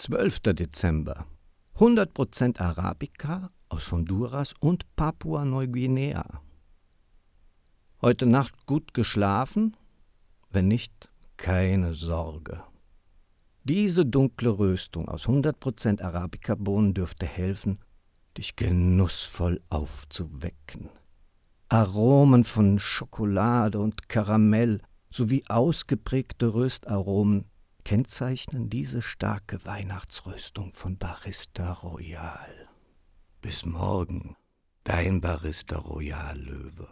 12. Dezember. 100% Arabica aus Honduras und Papua-Neuguinea. Heute Nacht gut geschlafen? Wenn nicht, keine Sorge. Diese dunkle Röstung aus 100% Arabica-Bohnen dürfte helfen, dich genussvoll aufzuwecken. Aromen von Schokolade und Karamell sowie ausgeprägte Röstaromen kennzeichnen diese starke Weihnachtsröstung von Barista Royal. Bis morgen, dein Barista Royal Löwe.